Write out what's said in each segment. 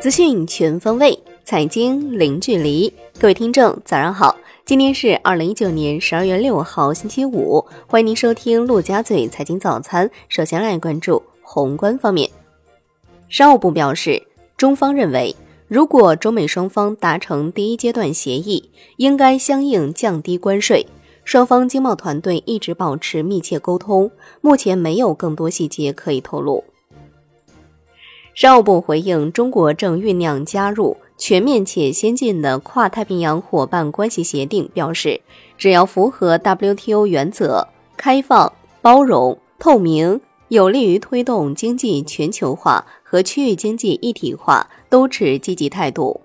资讯全方位，财经零距离。各位听众，早上好！今天是二零一九年十二月六号，星期五。欢迎您收听陆家嘴财经早餐。首先来关注宏观方面。商务部表示，中方认为，如果中美双方达成第一阶段协议，应该相应降低关税。双方经贸团队一直保持密切沟通，目前没有更多细节可以透露。商务部回应中国正酝酿加入全面且先进的跨太平洋伙伴关系协定，表示只要符合 WTO 原则，开放、包容、透明，有利于推动经济全球化和区域经济一体化，都持积极态度。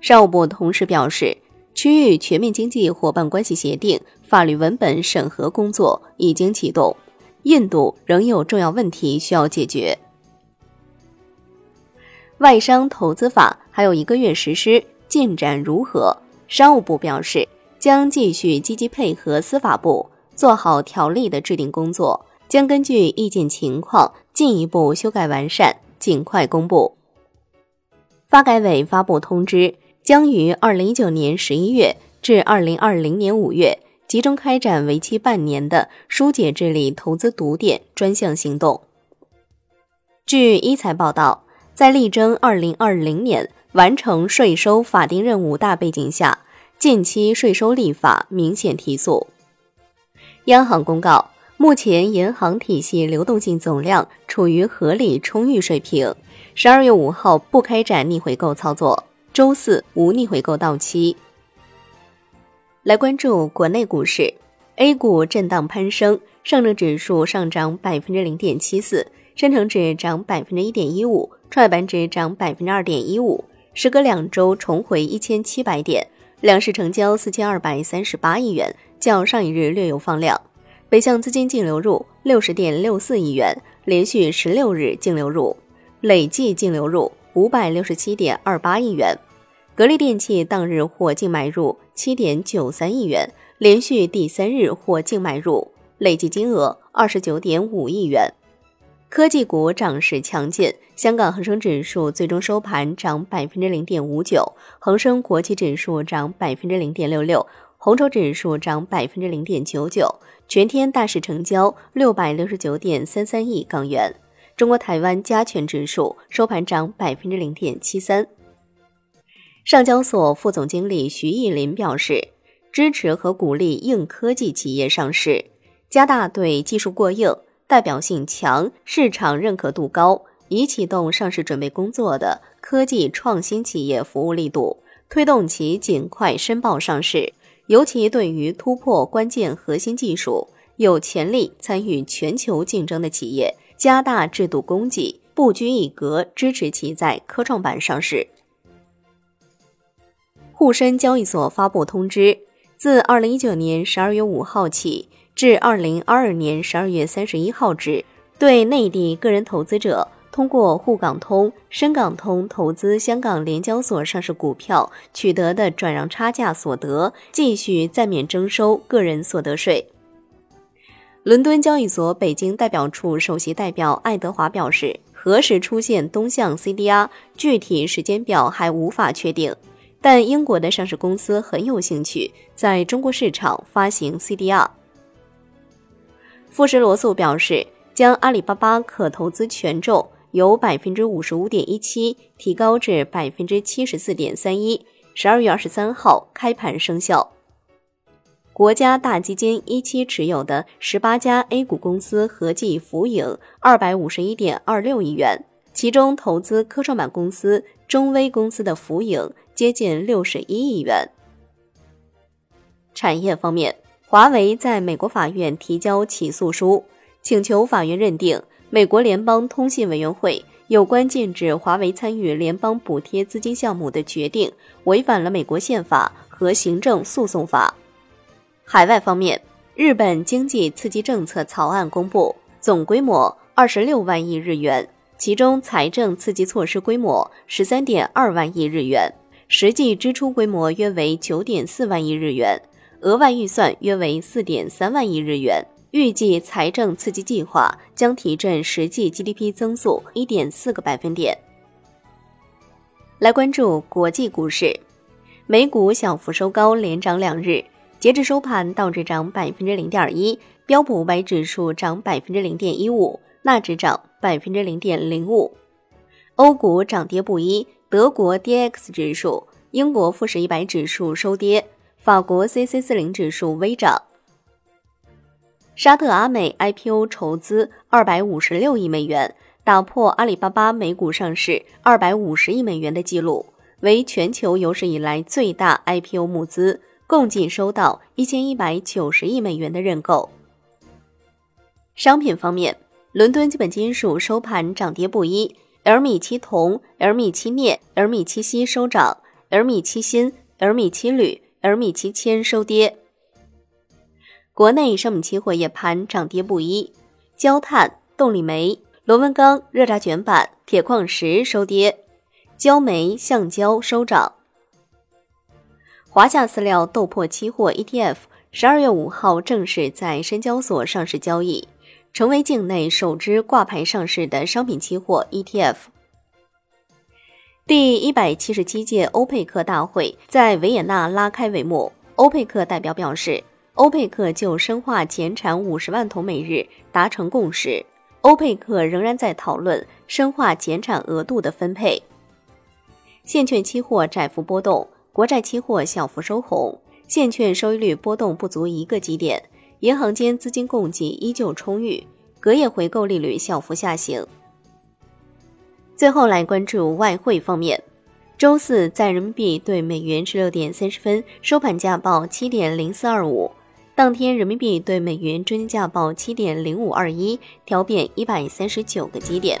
商务部同时表示，区域全面经济伙伴关系协定法律文本审核工作已经启动，印度仍有重要问题需要解决。外商投资法还有一个月实施，进展如何？商务部表示，将继续积极配合司法部，做好条例的制定工作，将根据意见情况进一步修改完善，尽快公布。发改委发布通知，将于二零一九年十一月至二零二零年五月，集中开展为期半年的疏解治理投资堵点专项行动。据一财报道。在力争二零二零年完成税收法定任务大背景下，近期税收立法明显提速。央行公告，目前银行体系流动性总量处于合理充裕水平。十二月五号不开展逆回购操作，周四无逆回购到期。来关注国内股市，A 股震荡攀升，上证指数上涨百分之零点七四，深成指涨百分之一点一五。创业板指涨百分之二点一五，时隔两周重回一千七百点，两市成交四千二百三十八亿元，较上一日略有放量。北向资金净流入六十点六四亿元，连续十六日净流入，累计净流入五百六十七点二八亿元。格力电器当日获净买入七点九三亿元，连续第三日获净买入，累计金额二十九点五亿元。科技股涨势强劲，香港恒生指数最终收盘涨百分之零点五九，恒生国际指数涨百分之零点六六，红筹指数涨百分之零点九九。全天大市成交六百六十九点三三亿港元。中国台湾加权指数收盘涨百分之零点七三。上交所副总经理徐艺林表示，支持和鼓励硬科技企业上市，加大对技术过硬。代表性强、市场认可度高、已启动上市准备工作的科技创新企业服务力度，推动其尽快申报上市。尤其对于突破关键核心技术、有潜力参与全球竞争的企业，加大制度供给，不拘一格支持其在科创板上市。沪深交易所发布通知，自二零一九年十二月五号起。至二零二二年十二月三十一号止，对内地个人投资者通过沪港通、深港通投资香港联交所上市股票取得的转让差价所得，继续暂免征收个人所得税。伦敦交易所北京代表处首席代表爱德华表示，何时出现东向 CDR，具体时间表还无法确定，但英国的上市公司很有兴趣在中国市场发行 CDR。富时罗素表示，将阿里巴巴可投资权重由百分之五十五点一七提高至百分之七十四点三一，十二月二十三号开盘生效。国家大基金一期持有的十八家 A 股公司合计浮盈二百五十一点二六亿元，其中投资科创板公司、中微公司的浮盈接近六十一亿元。产业方面。华为在美国法院提交起诉书，请求法院认定美国联邦通信委员会有关禁止华为参与联邦补贴资金项目的决定违反了美国宪法和行政诉讼法。海外方面，日本经济刺激政策草案公布，总规模二十六万亿日元，其中财政刺激措施规模十三点二万亿日元，实际支出规模约为九点四万亿日元。额外预算约为四点三万亿日元，预计财政刺激计划将提振实际 GDP 增速一点四个百分点。来关注国际股市，美股小幅收高，连涨两日。截至收盘，道指涨百分之零点一，标普五百指数涨百分之零点一五，纳指涨百分之零点零五。欧股涨跌不一，德国 D X 指数、英国富时一百指数收跌，法国 C C 四零指数微涨。沙特阿美 IPO 筹资二百五十六亿美元，打破阿里巴巴美股上市二百五十亿美元的记录，为全球有史以来最大 IPO 募资，共计收到一千一百九十亿美元的认购。商品方面，伦敦基本金属收盘涨跌不一，L 米七铜、L 米七镍、L 米七锡收涨，L 米七锌、L 米七铝、L 米七铅收跌。国内商品期货夜盘涨跌不一，焦炭、动力煤、螺纹钢、热轧卷板、铁矿石收跌，焦煤、橡胶收涨。华夏饲料豆粕期货 ETF 十二月五号正式在深交所上市交易，成为境内首支挂牌上市的商品期货 ETF。第一百七十七届欧佩克大会在维也纳拉开帷幕，欧佩克代表表示。欧佩克就深化减产五十万桶每日达成共识，欧佩克仍然在讨论深化减产额度的分配。现券期货窄幅波动，国债期货小幅收红，现券收益率波动不足一个基点，银行间资金供给依旧充裕，隔夜回购利率小幅下行。最后来关注外汇方面。周四在人民币对美元十六点三十分收盘价报七点零四二五。当天人民币对美元中间价报七点零五二一，调贬一百三十九个基点。